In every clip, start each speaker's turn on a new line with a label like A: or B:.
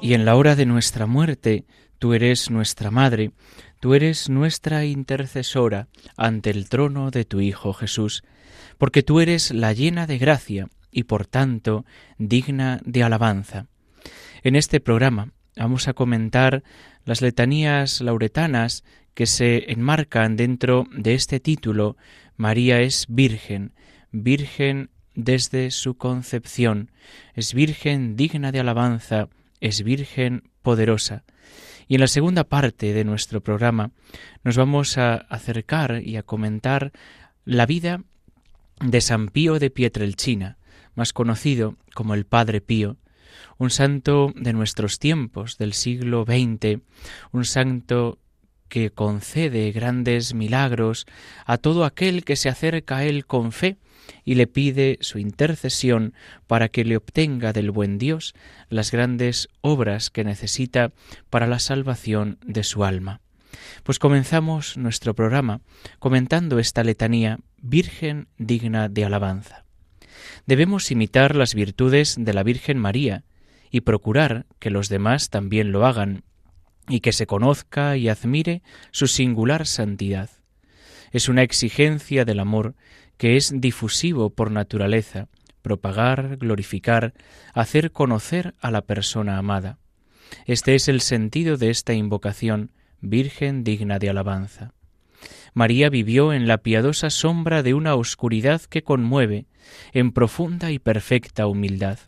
A: Y en la hora de nuestra muerte, tú eres nuestra Madre, tú eres nuestra intercesora ante el trono de tu Hijo Jesús, porque tú eres la llena de gracia y por tanto digna de alabanza. En este programa vamos a comentar las letanías lauretanas que se enmarcan dentro de este título María es Virgen, Virgen desde su concepción. Es virgen digna de alabanza, es virgen poderosa. Y en la segunda parte de nuestro programa nos vamos a acercar y a comentar la vida de San Pío de Pietrelcina, más conocido como el Padre Pío, un santo de nuestros tiempos, del siglo XX, un santo que concede grandes milagros a todo aquel que se acerca a él con fe y le pide su intercesión para que le obtenga del buen Dios las grandes obras que necesita para la salvación de su alma. Pues comenzamos nuestro programa comentando esta letanía Virgen digna de alabanza. Debemos imitar las virtudes de la Virgen María y procurar que los demás también lo hagan y que se conozca y admire su singular santidad. Es una exigencia del amor que es difusivo por naturaleza, propagar, glorificar, hacer conocer a la persona amada. Este es el sentido de esta invocación, Virgen digna de alabanza. María vivió en la piadosa sombra de una oscuridad que conmueve, en profunda y perfecta humildad.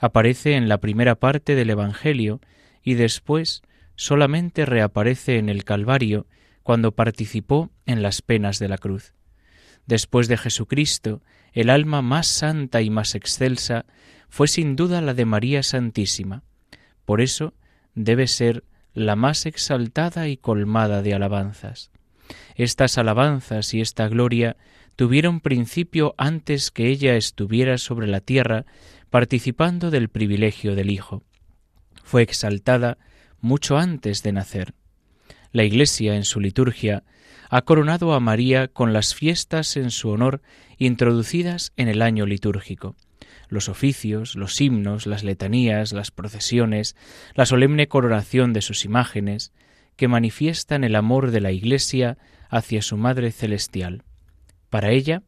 A: Aparece en la primera parte del Evangelio y después solamente reaparece en el Calvario cuando participó en las penas de la cruz. Después de Jesucristo, el alma más santa y más excelsa fue sin duda la de María Santísima. Por eso debe ser la más exaltada y colmada de alabanzas. Estas alabanzas y esta gloria tuvieron principio antes que ella estuviera sobre la tierra participando del privilegio del Hijo. Fue exaltada mucho antes de nacer. La Iglesia en su liturgia ha coronado a María con las fiestas en su honor introducidas en el año litúrgico. Los oficios, los himnos, las letanías, las procesiones, la solemne coronación de sus imágenes, que manifiestan el amor de la Iglesia hacia su Madre Celestial. Para ella,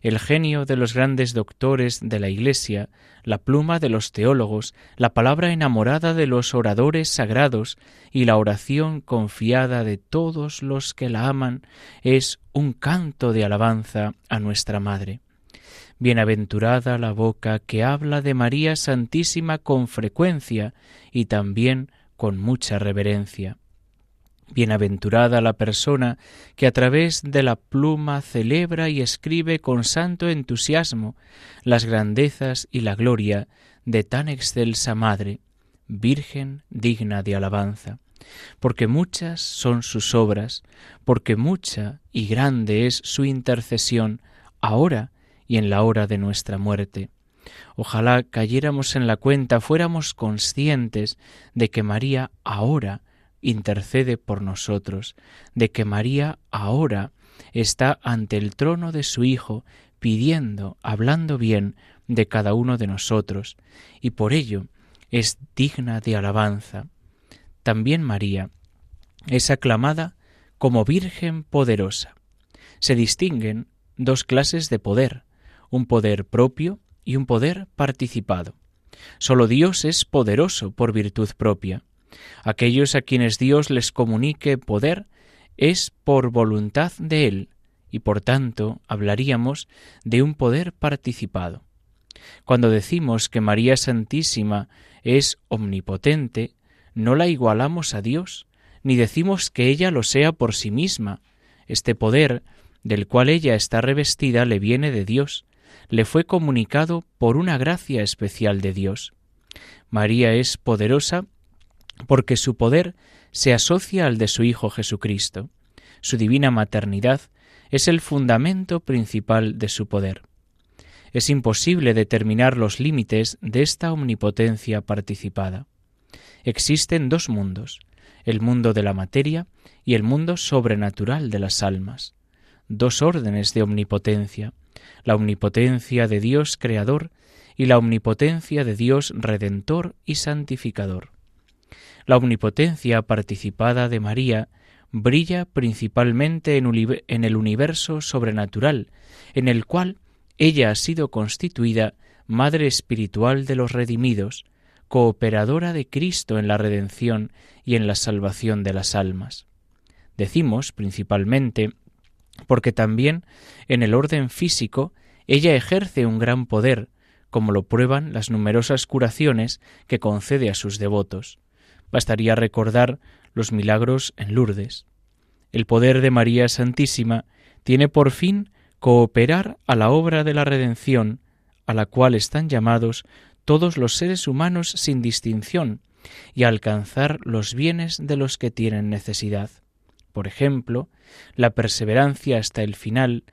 A: el genio de los grandes doctores de la Iglesia, la pluma de los teólogos, la palabra enamorada de los oradores sagrados y la oración confiada de todos los que la aman es un canto de alabanza a nuestra Madre. Bienaventurada la boca que habla de María Santísima con frecuencia y también con mucha reverencia. Bienaventurada la persona que a través de la pluma celebra y escribe con santo entusiasmo las grandezas y la gloria de tan excelsa Madre, Virgen digna de alabanza, porque muchas son sus obras, porque mucha y grande es su intercesión, ahora y en la hora de nuestra muerte. Ojalá cayéramos en la cuenta, fuéramos conscientes de que María ahora intercede por nosotros, de que María ahora está ante el trono de su Hijo, pidiendo, hablando bien de cada uno de nosotros, y por ello es digna de alabanza. También María es aclamada como Virgen poderosa. Se distinguen dos clases de poder, un poder propio y un poder participado. Solo Dios es poderoso por virtud propia. Aquellos a quienes Dios les comunique poder es por voluntad de Él, y por tanto hablaríamos de un poder participado. Cuando decimos que María Santísima es omnipotente, no la igualamos a Dios, ni decimos que ella lo sea por sí misma. Este poder del cual ella está revestida le viene de Dios, le fue comunicado por una gracia especial de Dios. María es poderosa porque su poder se asocia al de su Hijo Jesucristo. Su divina maternidad es el fundamento principal de su poder. Es imposible determinar los límites de esta omnipotencia participada. Existen dos mundos, el mundo de la materia y el mundo sobrenatural de las almas, dos órdenes de omnipotencia, la omnipotencia de Dios Creador y la omnipotencia de Dios Redentor y Santificador. La omnipotencia participada de María brilla principalmente en, el universo sobrenatural, en el cual ella ha sido constituida Madre Espiritual de los redimidos, cooperadora de Cristo en la redención y en la salvación de las almas. Decimos principalmente porque también en el orden físico ella ejerce un gran poder, como lo prueban las numerosas curaciones que concede a sus devotos. Bastaría recordar los milagros en Lourdes. El poder de María Santísima tiene por fin cooperar a la obra de la redención, a la cual están llamados todos los seres humanos sin distinción, y alcanzar los bienes de los que tienen necesidad. Por ejemplo, la perseverancia hasta el final,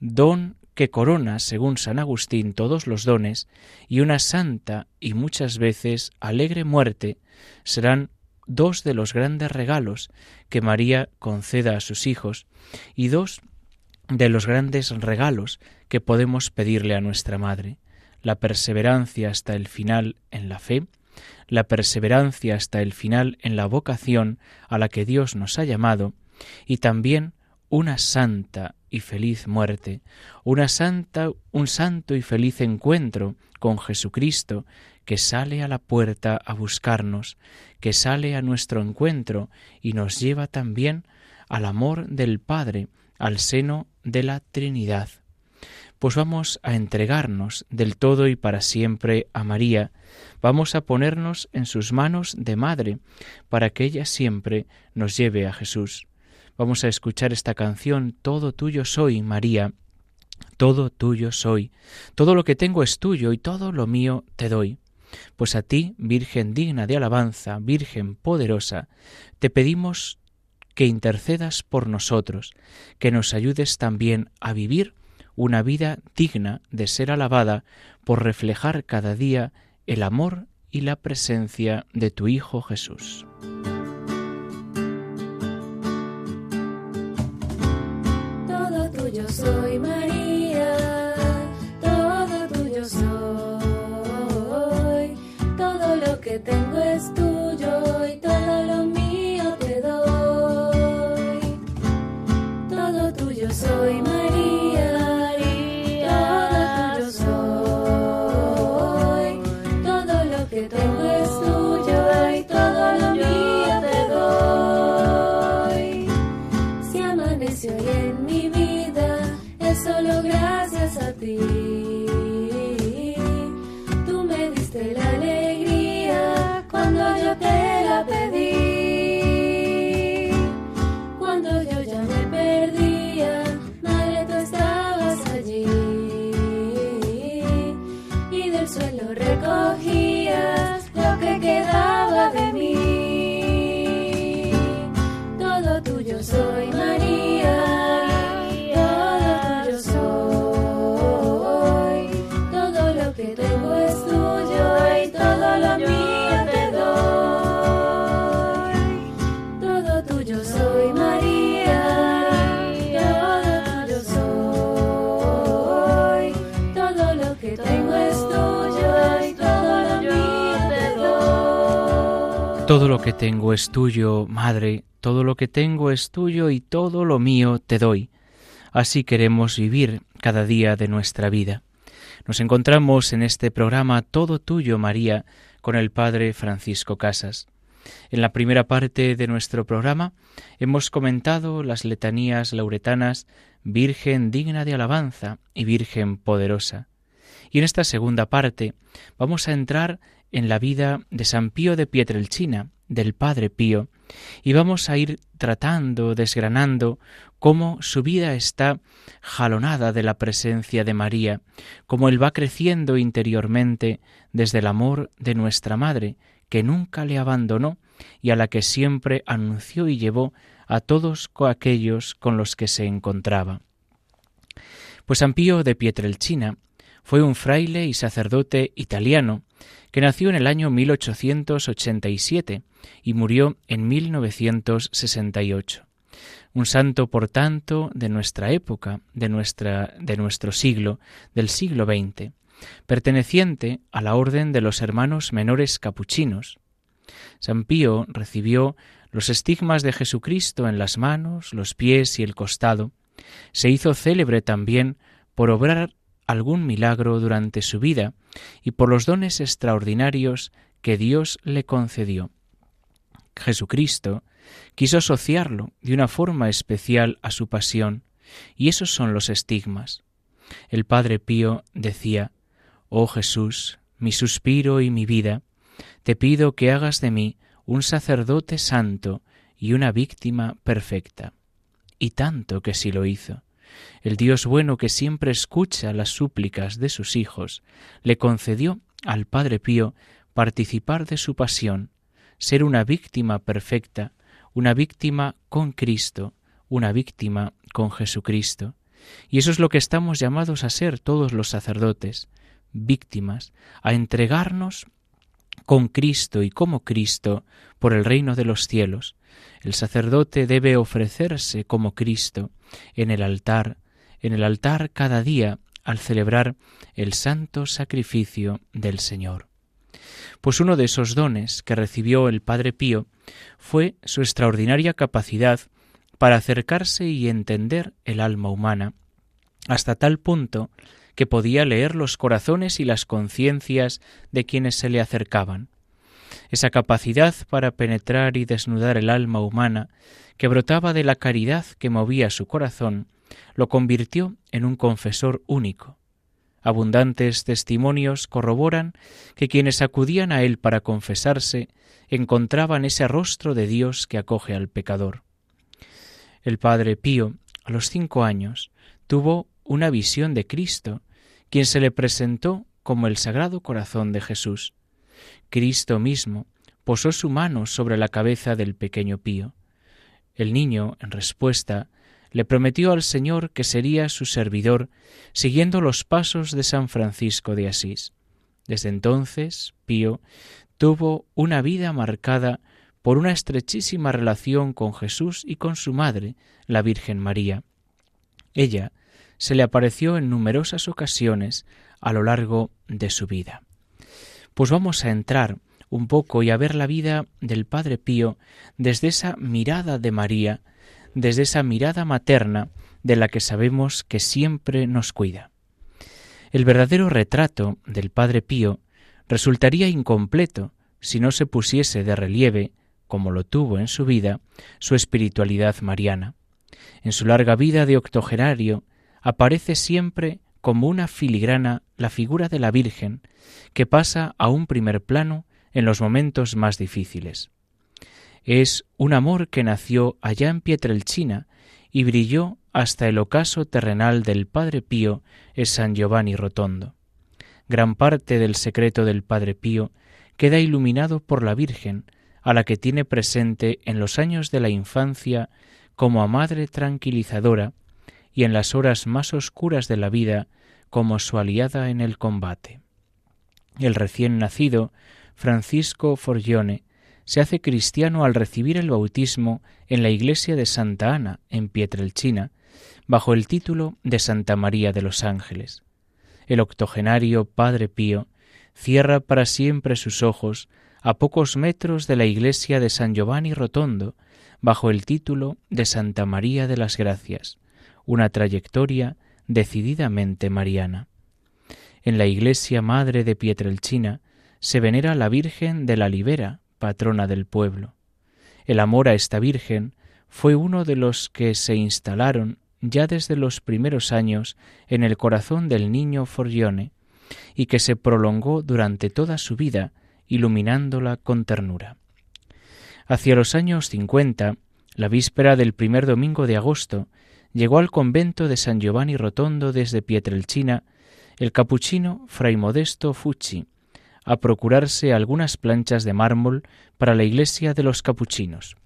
A: don que corona, según San Agustín, todos los dones, y una santa y muchas veces alegre muerte serán dos de los grandes regalos que María conceda a sus hijos y dos de los grandes regalos que podemos pedirle a nuestra Madre, la perseverancia hasta el final en la fe, la perseverancia hasta el final en la vocación a la que Dios nos ha llamado, y también una santa y feliz muerte, una santa, un santo y feliz encuentro con Jesucristo, que sale a la puerta a buscarnos, que sale a nuestro encuentro y nos lleva también al amor del Padre, al seno de la Trinidad. Pues vamos a entregarnos del todo y para siempre a María, vamos a ponernos en sus manos de madre, para que ella siempre nos lleve a Jesús. Vamos a escuchar esta canción, Todo tuyo soy, María, todo tuyo soy, todo lo que tengo es tuyo y todo lo mío te doy. Pues a ti, Virgen digna de alabanza, Virgen poderosa, te pedimos que intercedas por nosotros, que nos ayudes también a vivir una vida digna de ser alabada por reflejar cada día el amor y la presencia de tu Hijo Jesús.
B: Soy, María,
A: Todo lo que tengo es tuyo, Madre, todo lo que tengo es tuyo y todo lo mío te doy. Así queremos vivir cada día de nuestra vida. Nos encontramos en este programa Todo Tuyo, María, con el Padre Francisco Casas. En la primera parte de nuestro programa hemos comentado las letanías lauretanas Virgen digna de alabanza y Virgen poderosa. Y en esta segunda parte vamos a entrar en la vida de San Pío de Pietrelcina, del Padre Pío, y vamos a ir tratando, desgranando cómo su vida está jalonada de la presencia de María, cómo él va creciendo interiormente desde el amor de nuestra Madre, que nunca le abandonó y a la que siempre anunció y llevó a todos aquellos con los que se encontraba. Pues San Pío de Pietrelcina fue un fraile y sacerdote italiano que nació en el año 1887 y murió en 1968. Un santo, por tanto, de nuestra época, de, nuestra, de nuestro siglo, del siglo XX, perteneciente a la orden de los hermanos menores capuchinos. San Pío recibió los estigmas de Jesucristo en las manos, los pies y el costado. Se hizo célebre también por obrar algún milagro durante su vida y por los dones extraordinarios que Dios le concedió. Jesucristo quiso asociarlo de una forma especial a su pasión, y esos son los estigmas. El Padre Pío decía, Oh Jesús, mi suspiro y mi vida, te pido que hagas de mí un sacerdote santo y una víctima perfecta. Y tanto que sí lo hizo. El Dios bueno que siempre escucha las súplicas de sus hijos, le concedió al Padre Pío participar de su pasión, ser una víctima perfecta, una víctima con Cristo, una víctima con Jesucristo. Y eso es lo que estamos llamados a ser todos los sacerdotes, víctimas, a entregarnos con Cristo y como Cristo por el reino de los cielos. El sacerdote debe ofrecerse como Cristo en el altar, en el altar cada día al celebrar el santo sacrificio del Señor. Pues uno de esos dones que recibió el Padre Pío fue su extraordinaria capacidad para acercarse y entender el alma humana, hasta tal punto que podía leer los corazones y las conciencias de quienes se le acercaban. Esa capacidad para penetrar y desnudar el alma humana, que brotaba de la caridad que movía su corazón, lo convirtió en un confesor único. Abundantes testimonios corroboran que quienes acudían a él para confesarse encontraban ese rostro de Dios que acoge al pecador. El padre Pío, a los cinco años, tuvo una visión de Cristo quien se le presentó como el Sagrado Corazón de Jesús. Cristo mismo posó su mano sobre la cabeza del pequeño Pío. El niño, en respuesta, le prometió al Señor que sería su servidor, siguiendo los pasos de San Francisco de Asís. Desde entonces, Pío tuvo una vida marcada por una estrechísima relación con Jesús y con su madre, la Virgen María. Ella se le apareció en numerosas ocasiones a lo largo de su vida. Pues vamos a entrar un poco y a ver la vida del Padre Pío desde esa mirada de María, desde esa mirada materna de la que sabemos que siempre nos cuida. El verdadero retrato del Padre Pío resultaría incompleto si no se pusiese de relieve, como lo tuvo en su vida, su espiritualidad mariana. En su larga vida de octogenario aparece siempre como una filigrana la figura de la Virgen, que pasa a un primer plano en los momentos más difíciles. Es un amor que nació allá en Pietrelcina y brilló hasta el ocaso terrenal del Padre Pío es San Giovanni Rotondo. Gran parte del secreto del Padre Pío queda iluminado por la Virgen, a la que tiene presente en los años de la infancia como a madre tranquilizadora y en las horas más oscuras de la vida como su aliada en el combate. El recién nacido, Francisco Forgione, se hace cristiano al recibir el bautismo en la iglesia de Santa Ana, en Pietrelcina, bajo el título de Santa María de los Ángeles. El octogenario Padre Pío cierra para siempre sus ojos a pocos metros de la iglesia de San Giovanni Rotondo, bajo el título de Santa María de las Gracias, una trayectoria decididamente mariana. En la iglesia madre de Pietrelcina se venera la Virgen de la Libera, patrona del pueblo. El amor a esta Virgen fue uno de los que se instalaron ya desde los primeros años en el corazón del niño Forgione, y que se prolongó durante toda su vida, iluminándola con ternura. Hacia los años cincuenta, la víspera del primer domingo de agosto, llegó al convento de San Giovanni Rotondo desde Pietrelcina el capuchino Fray Modesto Fucci, a procurarse algunas planchas de mármol para la iglesia de los capuchinos.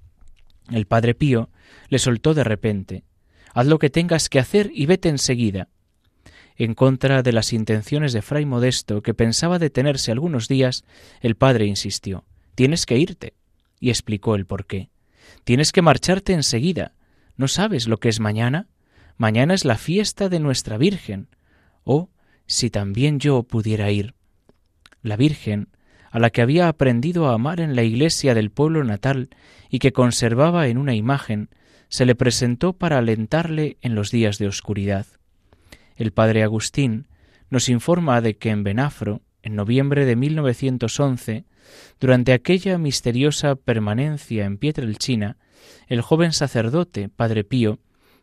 A: El padre Pío le soltó de repente Haz lo que tengas que hacer y vete enseguida. En contra de las intenciones de Fray Modesto, que pensaba detenerse algunos días, el padre insistió Tienes que irte. y explicó el porqué. Tienes que marcharte enseguida. ¿No sabes lo que es mañana? Mañana es la fiesta de nuestra Virgen. Oh, si también yo pudiera ir. La Virgen, a la que había aprendido a amar en la iglesia del pueblo natal y que conservaba en una imagen, se le presentó para alentarle en los días de oscuridad. El padre Agustín nos informa de que en Benafro, en noviembre de 1911, durante aquella misteriosa permanencia en Pietrelchina, el joven sacerdote, padre Pío,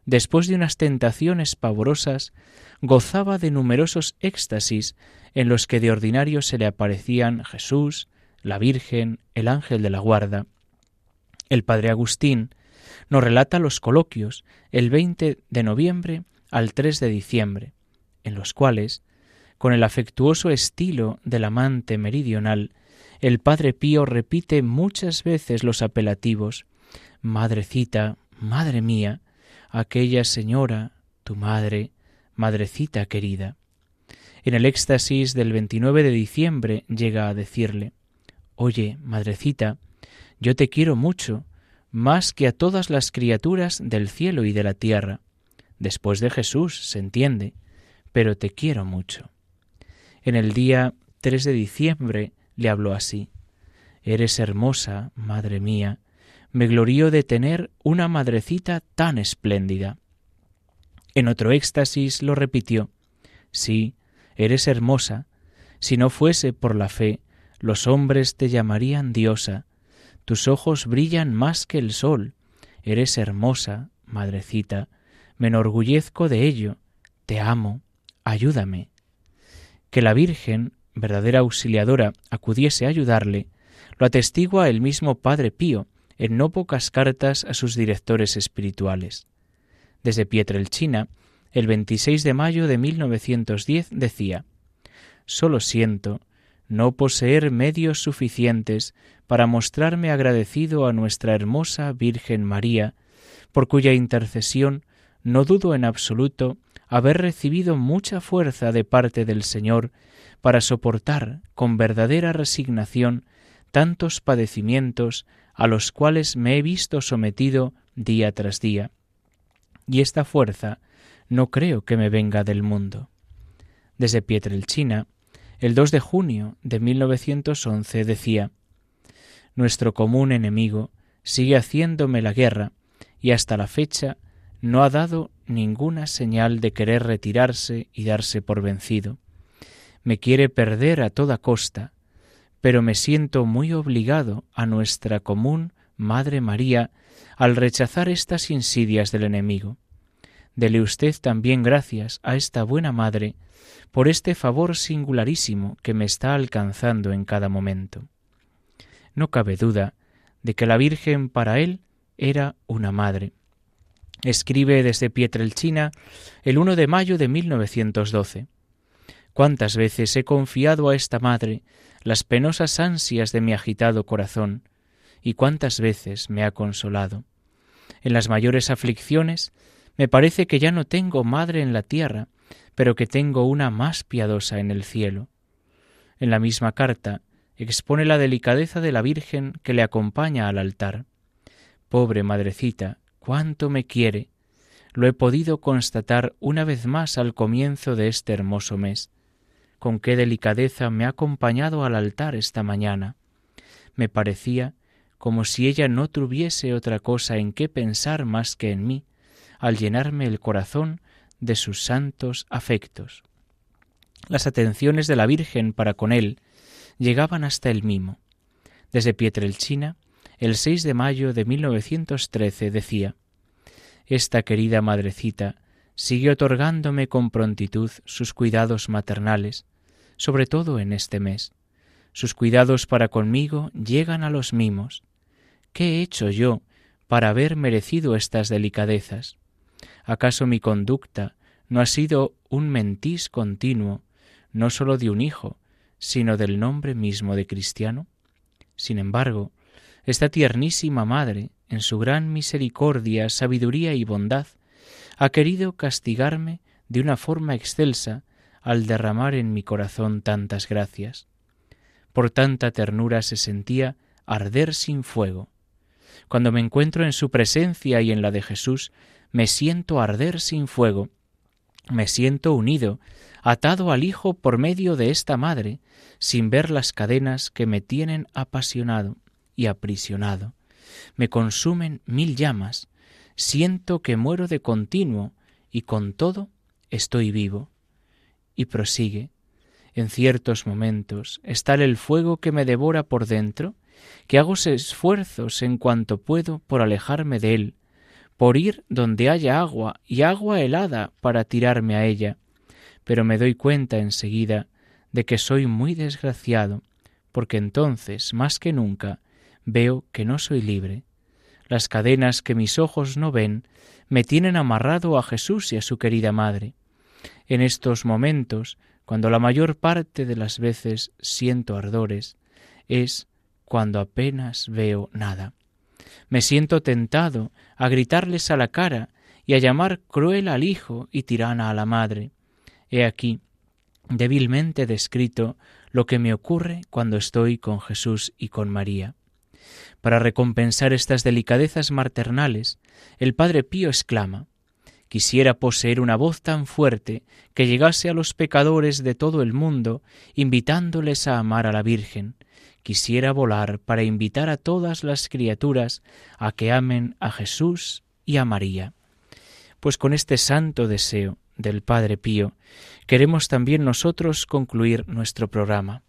A: después de unas tentaciones pavorosas, gozaba de numerosos éxtasis en los que de ordinario se le aparecían Jesús, la Virgen, el ángel de la guarda. El padre Agustín nos relata los coloquios el 20 de noviembre al 3 de diciembre, en los cuales, con el afectuoso estilo del amante meridional, el padre Pío repite muchas veces los apelativos Madrecita, Madre mía, aquella señora, tu madre, Madrecita querida. En el éxtasis del 29 de diciembre llega a decirle Oye, Madrecita, yo te quiero mucho, más que a todas las criaturas del cielo y de la tierra. Después de Jesús, se entiende, pero te quiero mucho. En el día 3 de diciembre le habló así Eres hermosa, madre mía, me glorío de tener una madrecita tan espléndida. En otro éxtasis lo repitió Sí, eres hermosa. Si no fuese por la fe, los hombres te llamarían diosa. Tus ojos brillan más que el sol. Eres hermosa, madrecita. Me enorgullezco de ello. Te amo. Ayúdame. Que la Virgen, verdadera auxiliadora, acudiese a ayudarle, lo atestigua el mismo Padre Pío en no pocas cartas a sus directores espirituales. Desde Pietrelchina, el 26 de mayo de 1910 decía, Solo siento no poseer medios suficientes para mostrarme agradecido a nuestra hermosa Virgen María, por cuya intercesión no dudo en absoluto haber recibido mucha fuerza de parte del Señor para soportar con verdadera resignación tantos padecimientos a los cuales me he visto sometido día tras día. Y esta fuerza no creo que me venga del mundo. Desde Pietrelchina, el 2 de junio de 1911 decía, Nuestro común enemigo sigue haciéndome la guerra y hasta la fecha no ha dado ninguna señal de querer retirarse y darse por vencido. Me quiere perder a toda costa, pero me siento muy obligado a nuestra común Madre María al rechazar estas insidias del enemigo. Dele usted también gracias a esta buena Madre por este favor singularísimo que me está alcanzando en cada momento. No cabe duda de que la Virgen para él era una madre. Escribe desde Pietrelchina el 1 de mayo de 1912. ¿Cuántas veces he confiado a esta madre las penosas ansias de mi agitado corazón, y cuántas veces me ha consolado? En las mayores aflicciones me parece que ya no tengo madre en la tierra, pero que tengo una más piadosa en el cielo. En la misma carta expone la delicadeza de la Virgen que le acompaña al altar. Pobre madrecita, cuánto me quiere. Lo he podido constatar una vez más al comienzo de este hermoso mes. Con qué delicadeza me ha acompañado al altar esta mañana. Me parecía como si ella no tuviese otra cosa en qué pensar más que en mí, al llenarme el corazón de sus santos afectos. Las atenciones de la Virgen para con él llegaban hasta el mimo. Desde Pietrelchina, el 6 de mayo de 1913 decía, Esta querida madrecita sigue otorgándome con prontitud sus cuidados maternales, sobre todo en este mes. Sus cuidados para conmigo llegan a los mimos. ¿Qué he hecho yo para haber merecido estas delicadezas? ¿Acaso mi conducta no ha sido un mentís continuo, no sólo de un hijo, sino del nombre mismo de cristiano? Sin embargo, esta tiernísima madre, en su gran misericordia, sabiduría y bondad, ha querido castigarme de una forma excelsa al derramar en mi corazón tantas gracias. Por tanta ternura se sentía arder sin fuego. Cuando me encuentro en su presencia y en la de Jesús, me siento arder sin fuego, me siento unido, atado al Hijo por medio de esta madre, sin ver las cadenas que me tienen apasionado y aprisionado. Me consumen mil llamas, siento que muero de continuo y con todo estoy vivo. Y prosigue, en ciertos momentos está el fuego que me devora por dentro, que hago esfuerzos en cuanto puedo por alejarme de él, por ir donde haya agua y agua helada para tirarme a ella, pero me doy cuenta enseguida de que soy muy desgraciado, porque entonces, más que nunca, veo que no soy libre. Las cadenas que mis ojos no ven me tienen amarrado a Jesús y a su querida Madre. En estos momentos, cuando la mayor parte de las veces siento ardores, es cuando apenas veo nada. Me siento tentado a gritarles a la cara y a llamar cruel al hijo y tirana a la madre. He aquí, débilmente descrito, lo que me ocurre cuando estoy con Jesús y con María. Para recompensar estas delicadezas maternales, el Padre Pío exclama Quisiera poseer una voz tan fuerte que llegase a los pecadores de todo el mundo, invitándoles a amar a la Virgen. Quisiera volar para invitar a todas las criaturas a que amen a Jesús y a María. Pues con este santo deseo del Padre Pío, queremos también nosotros concluir nuestro programa,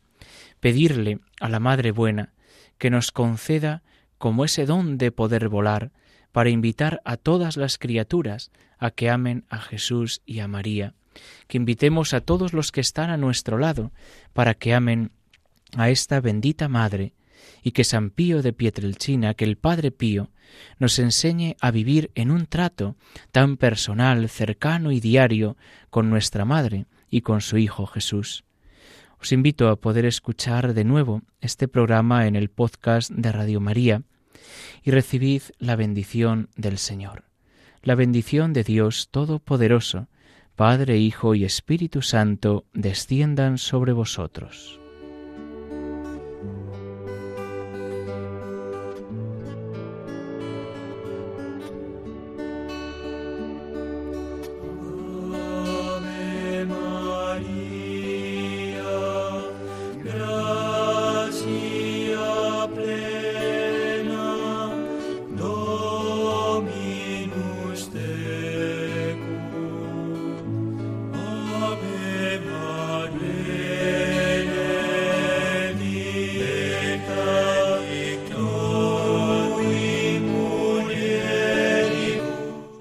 A: pedirle a la Madre Buena que nos conceda como ese don de poder volar para invitar a todas las criaturas a que amen a Jesús y a María, que invitemos a todos los que están a nuestro lado para que amen a esta bendita Madre, y que San Pío de Pietrelcina, que el Padre Pío, nos enseñe a vivir en un trato tan personal, cercano y diario con nuestra Madre y con su Hijo Jesús. Os invito a poder escuchar de nuevo este programa en el podcast de Radio María y recibid la bendición del Señor la bendición de Dios Todopoderoso, Padre, Hijo y Espíritu Santo, desciendan sobre vosotros.